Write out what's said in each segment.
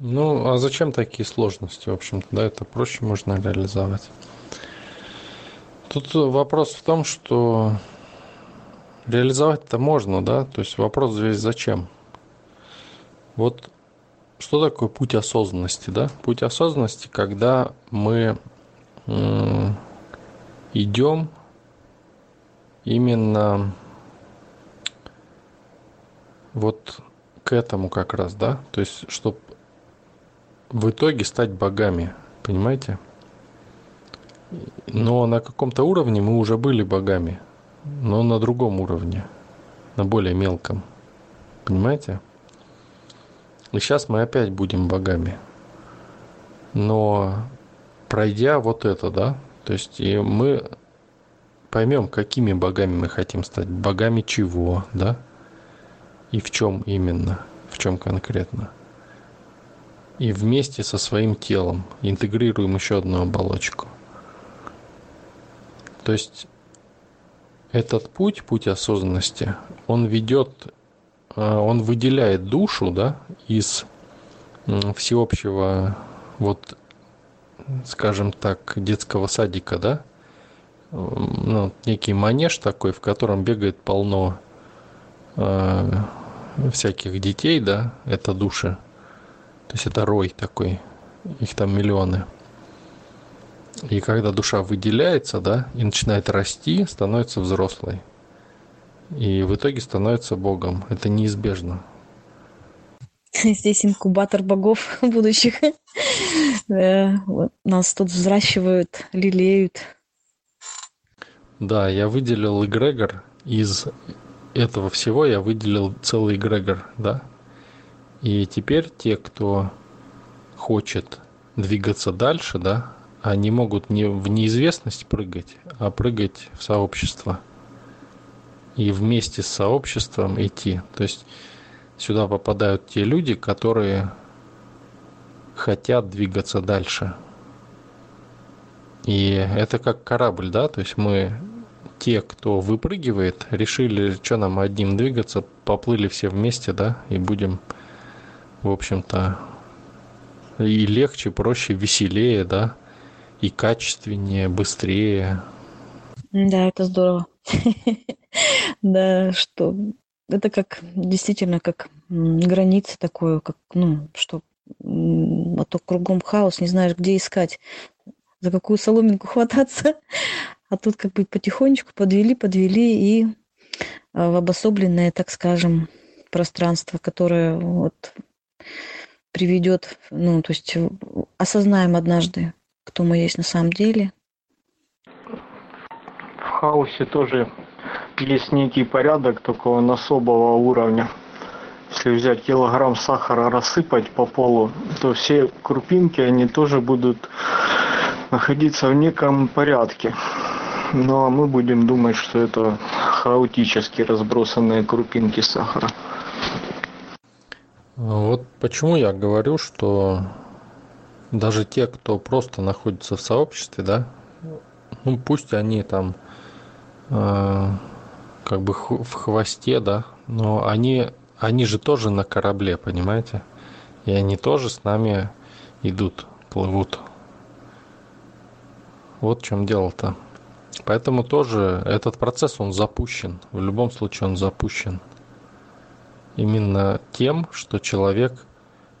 Ну, а зачем такие сложности, в общем-то, да, это проще можно реализовать. Тут вопрос в том, что реализовать-то можно, да, то есть вопрос здесь зачем? Вот что такое путь осознанности, да? Путь осознанности, когда мы идем именно вот к этому как раз, да? То есть, чтобы в итоге стать богами, понимаете? Но на каком-то уровне мы уже были богами, но на другом уровне, на более мелком. Понимаете? И сейчас мы опять будем богами. Но пройдя вот это, да, то есть и мы поймем, какими богами мы хотим стать, богами чего, да, и в чем именно, в чем конкретно. И вместе со своим телом интегрируем еще одну оболочку. То есть этот путь, путь осознанности, он ведет, а, он выделяет душу, да, из всеобщего, вот, скажем так, детского садика, да, ну, некий манеж такой, в котором бегает полно э, всяких детей, да, это души. То есть это рой такой, их там миллионы. И когда душа выделяется, да, и начинает расти, становится взрослой. И в итоге становится Богом. Это неизбежно. Здесь инкубатор богов будущих. Нас тут взращивают, лелеют. Да, я выделил эгрегор. Из этого всего я выделил целый эгрегор, да. И теперь те, кто хочет двигаться дальше, да, они могут не в неизвестность прыгать, а прыгать в сообщество. И вместе с сообществом идти. То есть сюда попадают те люди, которые хотят двигаться дальше. И это как корабль, да, то есть мы те, кто выпрыгивает, решили, что нам одним двигаться, поплыли все вместе, да, и будем, в общем-то, и легче, проще, веселее, да, и качественнее, быстрее. Да, это здорово. Да, что это как действительно как граница такое, как, ну, что а то кругом хаос, не знаешь, где искать, за какую соломинку хвататься. А тут как бы потихонечку подвели, подвели и а, в обособленное, так скажем, пространство, которое вот приведет, ну, то есть осознаем однажды, кто мы есть на самом деле. В хаосе тоже есть некий порядок, только он особого уровня. Если взять килограмм сахара, рассыпать по полу, то все крупинки, они тоже будут находиться в неком порядке. Ну а мы будем думать, что это хаотически разбросанные крупинки сахара. Вот почему я говорю, что даже те, кто просто находится в сообществе, да, ну пусть они там э, как бы в хвосте, да, но они, они же тоже на корабле, понимаете? И они тоже с нами идут, плывут. Вот в чем дело-то. Поэтому тоже этот процесс, он запущен. В любом случае он запущен. Именно тем, что человек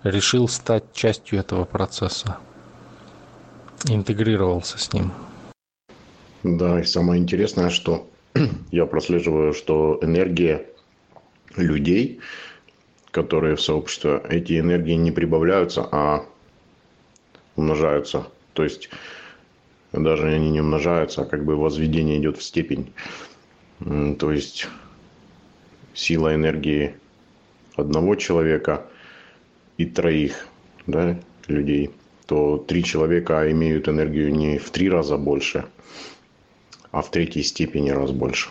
решил стать частью этого процесса, интегрировался с ним. Да, и самое интересное, что я прослеживаю, что энергия людей, которые в сообществе, эти энергии не прибавляются, а умножаются. То есть даже они не умножаются, а как бы возведение идет в степень. То есть сила энергии одного человека – и троих да, людей, то три человека имеют энергию не в три раза больше, а в третьей степени раз больше.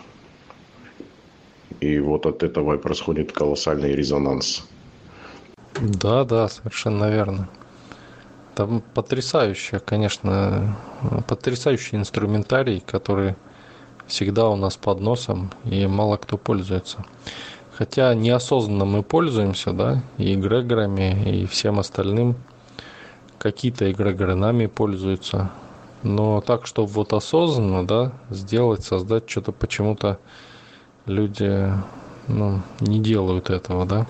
И вот от этого и происходит колоссальный резонанс. Да, да, совершенно верно. Там потрясающий, конечно, потрясающий инструментарий, который всегда у нас под носом и мало кто пользуется. Хотя неосознанно мы пользуемся, да, и эгрегорами, и всем остальным. Какие-то эгрегоры нами пользуются. Но так, чтобы вот осознанно, да, сделать, создать что-то почему-то люди ну, не делают этого, да?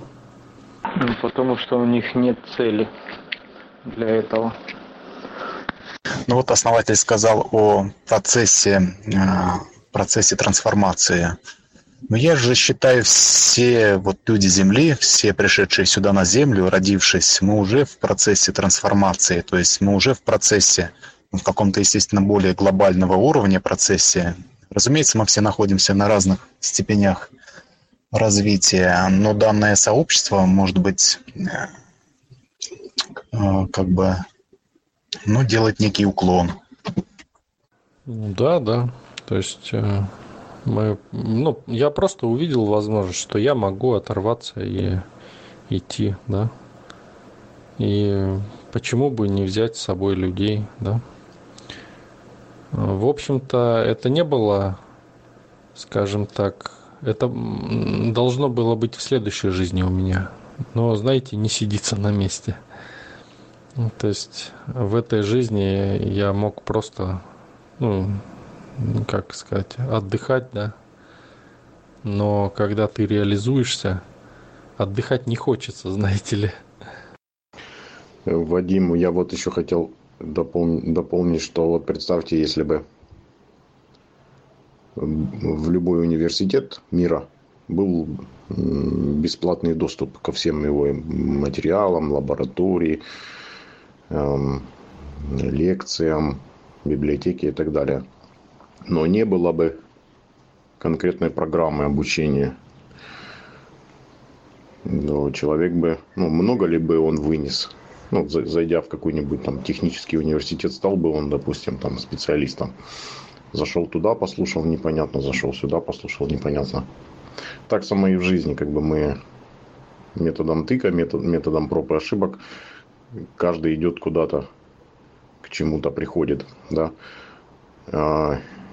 Ну, потому что у них нет цели для этого. Ну вот основатель сказал о процессе, э, процессе трансформации. Но я же считаю, все вот люди Земли, все пришедшие сюда на Землю, родившись, мы уже в процессе трансформации, то есть мы уже в процессе, в каком-то, естественно, более глобального уровня процессе. Разумеется, мы все находимся на разных степенях развития, но данное сообщество может быть э, как бы, ну, делать некий уклон. Да, да. То есть э, мы, ну, я просто увидел возможность, что я могу оторваться и идти, да. И почему бы не взять с собой людей, да. В общем-то, это не было, скажем так, это должно было быть в следующей жизни у меня. Но, знаете, не сидится на месте. То есть в этой жизни я мог просто, ну, как сказать, отдыхать, да. Но когда ты реализуешься, отдыхать не хочется, знаете ли. Вадим, я вот еще хотел допол- дополнить, что вот представьте, если бы в любой университет мира был бесплатный доступ ко всем его материалам, лаборатории, эм, лекциям, библиотеке и так далее. Но не было бы конкретной программы обучения. Но человек бы, ну, много ли бы он вынес? Ну, зайдя в какой-нибудь там технический университет, стал бы он, допустим, там специалистом. Зашел туда, послушал непонятно, зашел сюда, послушал непонятно. Так само и в жизни, как бы мы методом тыка, метод, методом проб и ошибок, каждый идет куда-то, к чему-то приходит, да.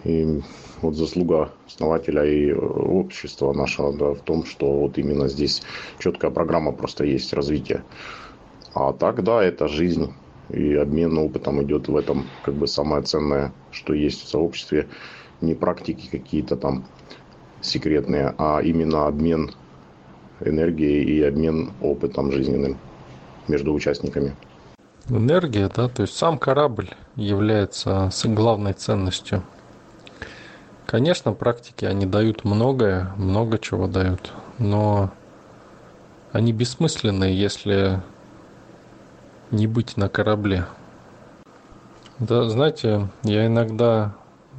И вот заслуга основателя и общества нашего да, в том, что вот именно здесь четкая программа просто есть развитие. А так, да, это жизнь и обмен опытом идет в этом как бы самое ценное, что есть в сообществе. Не практики какие-то там секретные, а именно обмен энергией и обмен опытом жизненным между участниками. Энергия, да, то есть сам корабль является главной ценностью. Конечно, практики, они дают многое, много чего дают, но они бессмысленные, если не быть на корабле. Да, знаете, я иногда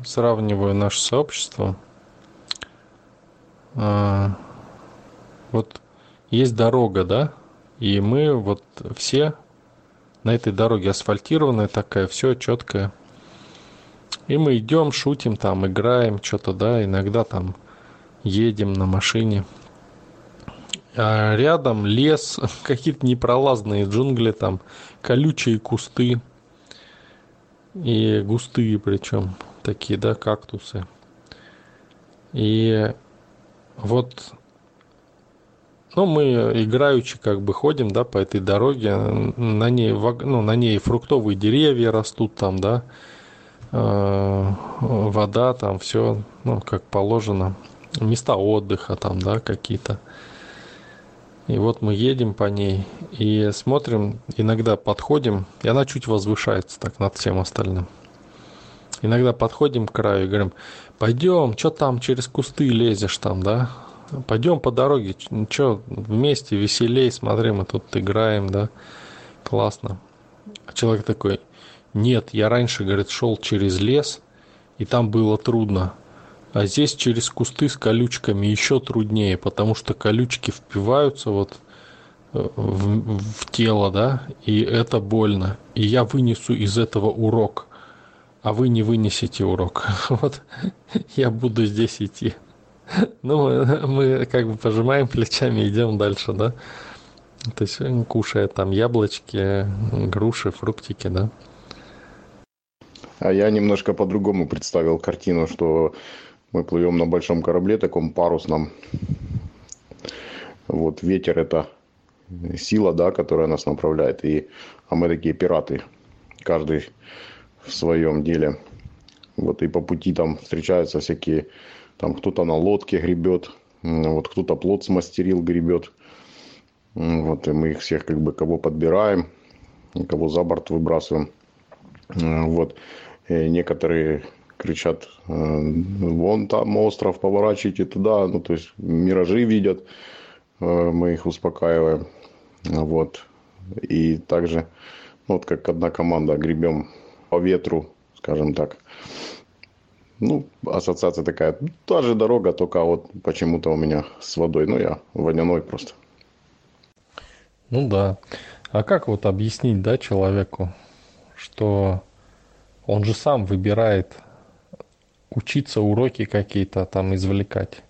сравниваю наше сообщество. А, вот есть дорога, да, и мы вот все на этой дороге асфальтированная такая, все четкое. И мы идем, шутим там, играем, что-то, да, иногда там едем на машине. А рядом лес, какие-то непролазные джунгли, там колючие кусты. И густые причем, такие, да, кактусы. И вот, ну, мы играючи как бы ходим, да, по этой дороге. На ней, ну, на ней фруктовые деревья растут там, да, вода там, все, ну, как положено. Места отдыха там, да, какие-то. И вот мы едем по ней и смотрим, иногда подходим, и она чуть возвышается так над всем остальным. Иногда подходим к краю и говорим, пойдем, что там через кусты лезешь там, да? Пойдем по дороге, что вместе веселей, смотри, мы тут играем, да? Классно. А человек такой, нет, я раньше, говорит, шел через лес, и там было трудно. А здесь через кусты с колючками еще труднее, потому что колючки впиваются вот э, в, в тело, да, и это больно. И я вынесу из этого урок, а вы не вынесете урок. Вот я буду здесь идти. Ну, мы как бы пожимаем плечами, идем дальше, да. То есть кушая там яблочки, груши, фруктики, да. А я немножко по-другому представил картину, что мы плывем на большом корабле, таком парусном. Вот ветер это сила, да, которая нас направляет. И, а мы такие пираты, каждый в своем деле. Вот и по пути там встречаются всякие, там кто-то на лодке гребет, вот кто-то плод смастерил, гребет. Вот и мы их всех как бы кого подбираем, кого за борт выбрасываем. Вот. И некоторые кричат, вон там остров, поворачивайте туда. Ну, то есть миражи видят, мы их успокаиваем. Вот. И также, вот как одна команда, гребем по ветру, скажем так. Ну, ассоциация такая, та же дорога, только вот почему-то у меня с водой. Ну, я водяной просто. Ну да. А как вот объяснить, да, человеку, что он же сам выбирает учиться уроки какие-то там извлекать.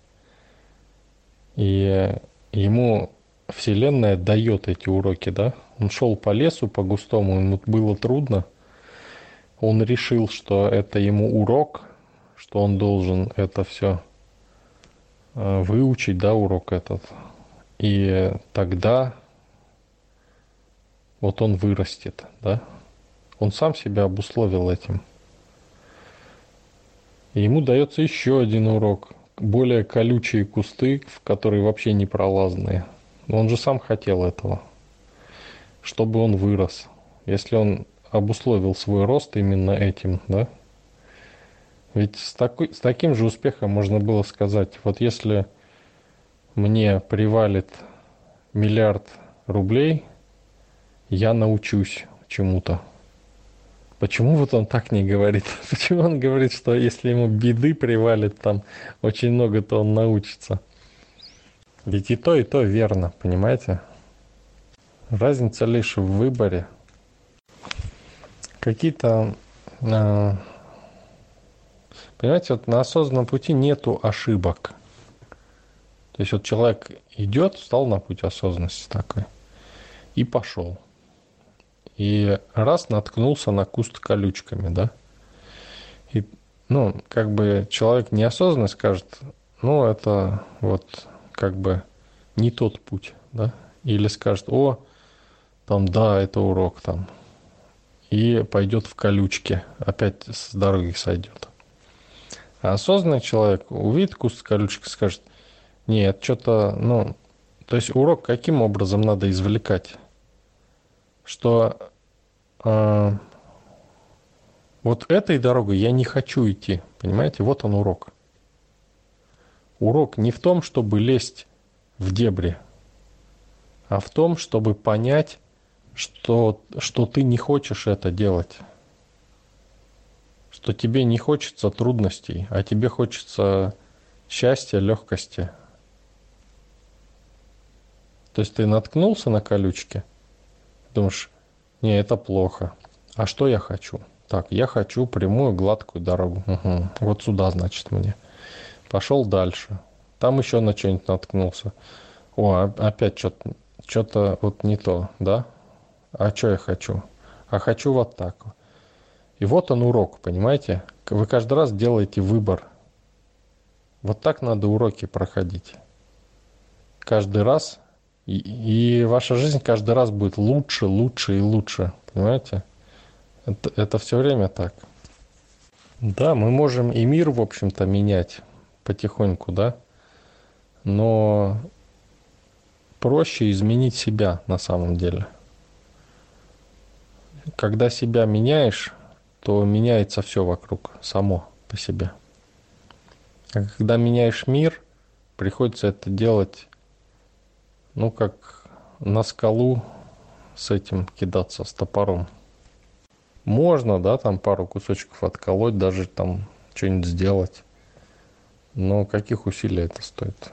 И ему Вселенная дает эти уроки, да? Он шел по лесу, по густому, ему было трудно. Он решил, что это ему урок, что он должен это все э, выучить, да, урок этот. И тогда вот он вырастет, да? Он сам себя обусловил этим. И ему дается еще один урок. Более колючие кусты, в которые вообще не пролазные. Он же сам хотел этого. Чтобы он вырос. Если он обусловил свой рост именно этим, да? Ведь с, такой, с таким же успехом можно было сказать, вот если мне привалит миллиард рублей, я научусь чему-то. Почему вот он так не говорит? Почему он говорит, что если ему беды привалит там очень много, то он научится? Ведь и то, и то верно, понимаете? Разница лишь в выборе. Какие-то... Э, понимаете, вот на осознанном пути нету ошибок. То есть вот человек идет, встал на путь осознанности такой и пошел и раз наткнулся на куст колючками, да. И, ну, как бы человек неосознанно скажет, ну, это вот как бы не тот путь, да. Или скажет, о, там, да, это урок там. И пойдет в колючке, опять с дороги сойдет. А осознанный человек увидит куст колючки скажет, нет, что-то, ну, то есть урок каким образом надо извлекать? Что э, вот этой дорогой я не хочу идти. Понимаете, вот он урок. Урок не в том, чтобы лезть в дебри, а в том, чтобы понять, что, что ты не хочешь это делать. Что тебе не хочется трудностей, а тебе хочется счастья, легкости. То есть ты наткнулся на колючки – Думаешь, не, это плохо. А что я хочу? Так, я хочу прямую гладкую дорогу. Угу. Вот сюда, значит, мне. Пошел дальше. Там еще на что-нибудь наткнулся. О, опять что-то что-то вот не то, да? А что я хочу? А хочу вот так. И вот он урок, понимаете? Вы каждый раз делаете выбор. Вот так надо уроки проходить. Каждый раз и, и ваша жизнь каждый раз будет лучше, лучше и лучше. Понимаете? Это, это все время так. Да, мы можем и мир, в общем-то, менять потихоньку, да? Но проще изменить себя на самом деле. Когда себя меняешь, то меняется все вокруг само по себе. А когда меняешь мир, приходится это делать ну, как на скалу с этим кидаться, с топором. Можно, да, там пару кусочков отколоть, даже там что-нибудь сделать. Но каких усилий это стоит?